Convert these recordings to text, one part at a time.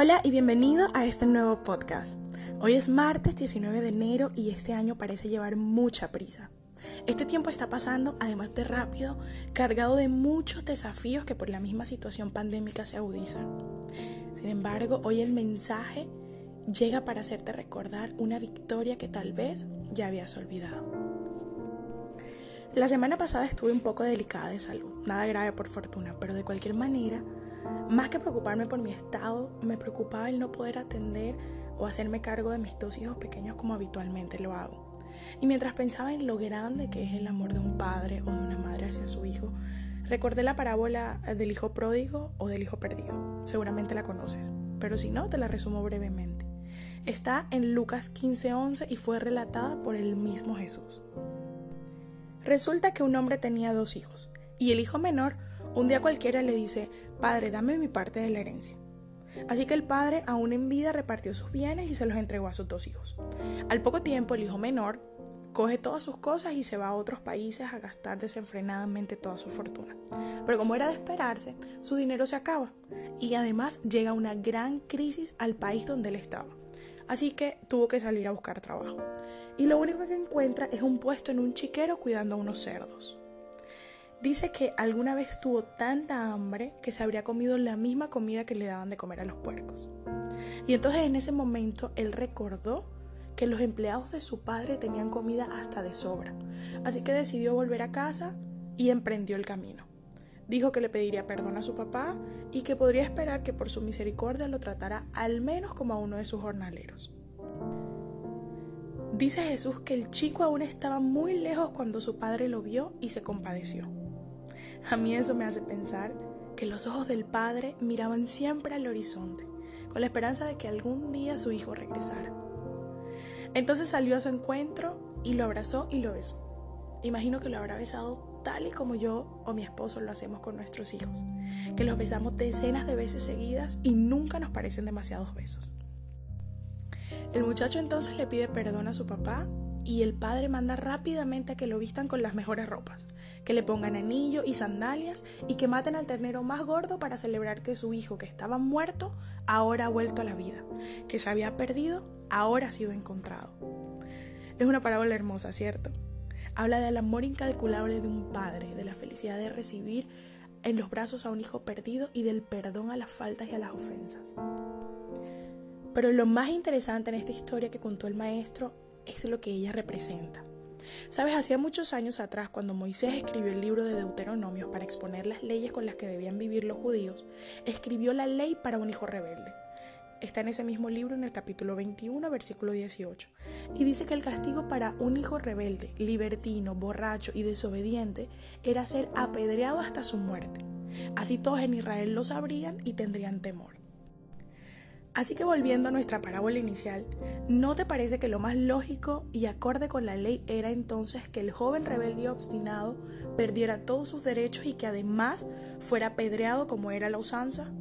Hola y bienvenido a este nuevo podcast. Hoy es martes 19 de enero y este año parece llevar mucha prisa. Este tiempo está pasando, además de rápido, cargado de muchos desafíos que por la misma situación pandémica se agudizan. Sin embargo, hoy el mensaje llega para hacerte recordar una victoria que tal vez ya habías olvidado. La semana pasada estuve un poco delicada de salud, nada grave por fortuna, pero de cualquier manera más que preocuparme por mi estado, me preocupaba el no poder atender o hacerme cargo de mis dos hijos pequeños como habitualmente lo hago. Y mientras pensaba en lo grande que es el amor de un padre o de una madre hacia su hijo, recordé la parábola del hijo pródigo o del hijo perdido. Seguramente la conoces, pero si no, te la resumo brevemente. Está en Lucas 15:11 y fue relatada por el mismo Jesús. Resulta que un hombre tenía dos hijos, y el hijo menor un día cualquiera le dice, Padre, dame mi parte de la herencia. Así que el padre, aún en vida, repartió sus bienes y se los entregó a sus dos hijos. Al poco tiempo, el hijo menor coge todas sus cosas y se va a otros países a gastar desenfrenadamente toda su fortuna. Pero como era de esperarse, su dinero se acaba y además llega una gran crisis al país donde él estaba. Así que tuvo que salir a buscar trabajo. Y lo único que encuentra es un puesto en un chiquero cuidando a unos cerdos. Dice que alguna vez tuvo tanta hambre que se habría comido la misma comida que le daban de comer a los puercos. Y entonces en ese momento él recordó que los empleados de su padre tenían comida hasta de sobra. Así que decidió volver a casa y emprendió el camino. Dijo que le pediría perdón a su papá y que podría esperar que por su misericordia lo tratara al menos como a uno de sus jornaleros. Dice Jesús que el chico aún estaba muy lejos cuando su padre lo vio y se compadeció. A mí eso me hace pensar que los ojos del padre miraban siempre al horizonte, con la esperanza de que algún día su hijo regresara. Entonces salió a su encuentro y lo abrazó y lo besó. Imagino que lo habrá besado tal y como yo o mi esposo lo hacemos con nuestros hijos, que los besamos decenas de veces seguidas y nunca nos parecen demasiados besos. El muchacho entonces le pide perdón a su papá y el padre manda rápidamente a que lo vistan con las mejores ropas, que le pongan anillo y sandalias y que maten al ternero más gordo para celebrar que su hijo que estaba muerto ahora ha vuelto a la vida, que se había perdido ahora ha sido encontrado. Es una parábola hermosa, ¿cierto? Habla del amor incalculable de un padre, de la felicidad de recibir en los brazos a un hijo perdido y del perdón a las faltas y a las ofensas. Pero lo más interesante en esta historia que contó el maestro es lo que ella representa. Sabes, hacía muchos años atrás, cuando Moisés escribió el libro de Deuteronomios para exponer las leyes con las que debían vivir los judíos, escribió la ley para un hijo rebelde. Está en ese mismo libro en el capítulo 21, versículo 18. Y dice que el castigo para un hijo rebelde, libertino, borracho y desobediente era ser apedreado hasta su muerte. Así todos en Israel lo sabrían y tendrían temor. Así que volviendo a nuestra parábola inicial, ¿no te parece que lo más lógico y acorde con la ley era entonces que el joven rebelde y obstinado perdiera todos sus derechos y que además fuera apedreado como era la usanza?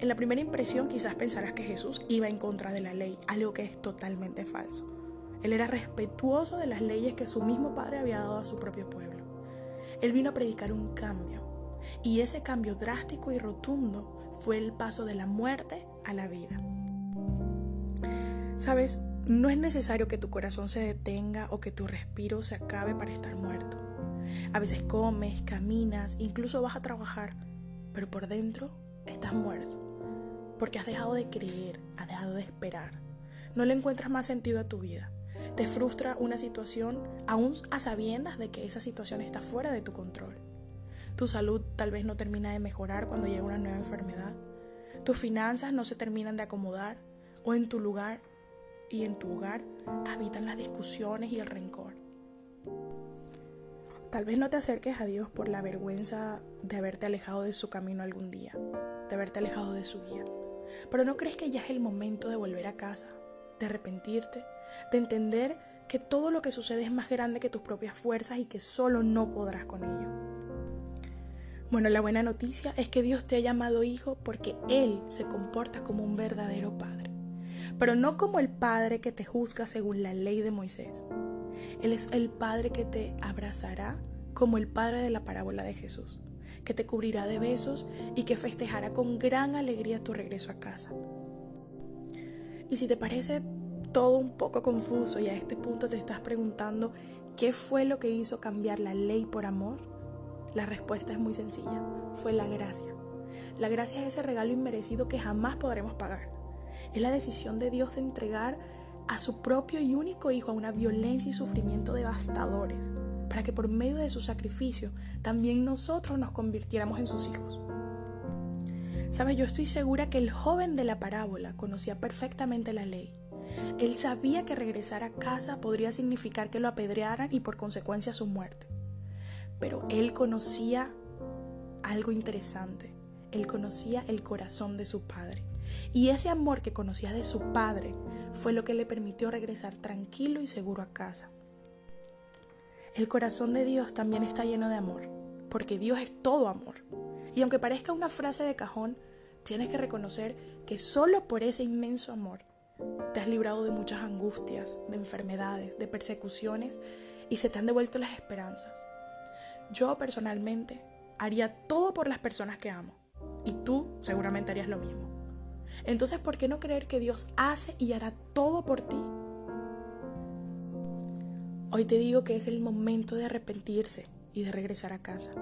En la primera impresión quizás pensarás que Jesús iba en contra de la ley, algo que es totalmente falso. Él era respetuoso de las leyes que su mismo padre había dado a su propio pueblo. Él vino a predicar un cambio, y ese cambio drástico y rotundo fue el paso de la muerte a la vida. Sabes, no es necesario que tu corazón se detenga o que tu respiro se acabe para estar muerto. A veces comes, caminas, incluso vas a trabajar, pero por dentro estás muerto. Porque has dejado de creer, has dejado de esperar. No le encuentras más sentido a tu vida. Te frustra una situación aún a sabiendas de que esa situación está fuera de tu control. Tu salud tal vez no termina de mejorar cuando llega una nueva enfermedad. Tus finanzas no se terminan de acomodar o en tu lugar y en tu hogar habitan las discusiones y el rencor. Tal vez no te acerques a Dios por la vergüenza de haberte alejado de su camino algún día, de haberte alejado de su guía. Pero ¿no crees que ya es el momento de volver a casa, de arrepentirte, de entender que todo lo que sucede es más grande que tus propias fuerzas y que solo no podrás con ello? Bueno, la buena noticia es que Dios te ha llamado hijo porque Él se comporta como un verdadero padre, pero no como el padre que te juzga según la ley de Moisés. Él es el padre que te abrazará como el Padre de la parábola de Jesús, que te cubrirá de besos y que festejará con gran alegría tu regreso a casa. Y si te parece todo un poco confuso y a este punto te estás preguntando qué fue lo que hizo cambiar la ley por amor, la respuesta es muy sencilla, fue la gracia. La gracia es ese regalo inmerecido que jamás podremos pagar. Es la decisión de Dios de entregar a su propio y único Hijo a una violencia y sufrimiento devastadores, para que por medio de su sacrificio también nosotros nos convirtiéramos en sus hijos. Sabes, yo estoy segura que el joven de la parábola conocía perfectamente la ley. Él sabía que regresar a casa podría significar que lo apedrearan y por consecuencia su muerte. Pero él conocía algo interesante. Él conocía el corazón de su padre. Y ese amor que conocía de su padre fue lo que le permitió regresar tranquilo y seguro a casa. El corazón de Dios también está lleno de amor, porque Dios es todo amor. Y aunque parezca una frase de cajón, tienes que reconocer que solo por ese inmenso amor te has librado de muchas angustias, de enfermedades, de persecuciones y se te han devuelto las esperanzas. Yo personalmente haría todo por las personas que amo y tú seguramente harías lo mismo. Entonces, ¿por qué no creer que Dios hace y hará todo por ti? Hoy te digo que es el momento de arrepentirse y de regresar a casa.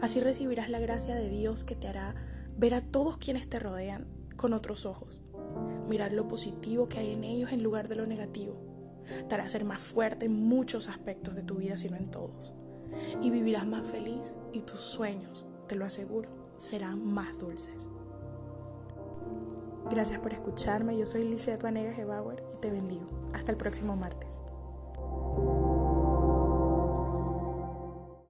Así recibirás la gracia de Dios que te hará ver a todos quienes te rodean con otros ojos, mirar lo positivo que hay en ellos en lugar de lo negativo. Te hará ser más fuerte en muchos aspectos de tu vida, sino en todos. Y vivirás más feliz y tus sueños, te lo aseguro, serán más dulces. Gracias por escucharme, yo soy Lisette Vanegas Gebauer y te bendigo. Hasta el próximo martes.